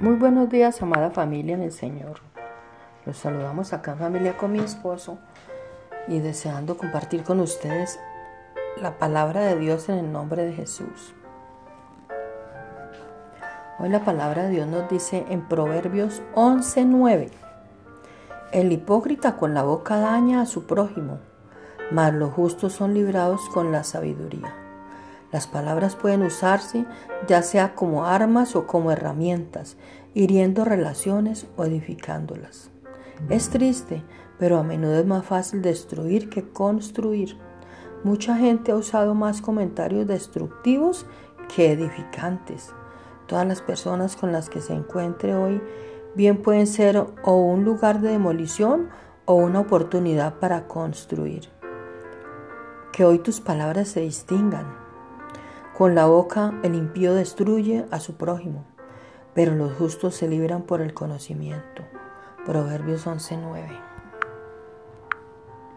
Muy buenos días, amada familia en el Señor. Los saludamos acá en familia con mi esposo y deseando compartir con ustedes la palabra de Dios en el nombre de Jesús. Hoy la palabra de Dios nos dice en Proverbios 11:9, el hipócrita con la boca daña a su prójimo, mas los justos son librados con la sabiduría. Las palabras pueden usarse ya sea como armas o como herramientas, hiriendo relaciones o edificándolas. Es triste, pero a menudo es más fácil destruir que construir. Mucha gente ha usado más comentarios destructivos que edificantes. Todas las personas con las que se encuentre hoy bien pueden ser o un lugar de demolición o una oportunidad para construir. Que hoy tus palabras se distingan con la boca el impío destruye a su prójimo, pero los justos se libran por el conocimiento. Proverbios 11:9.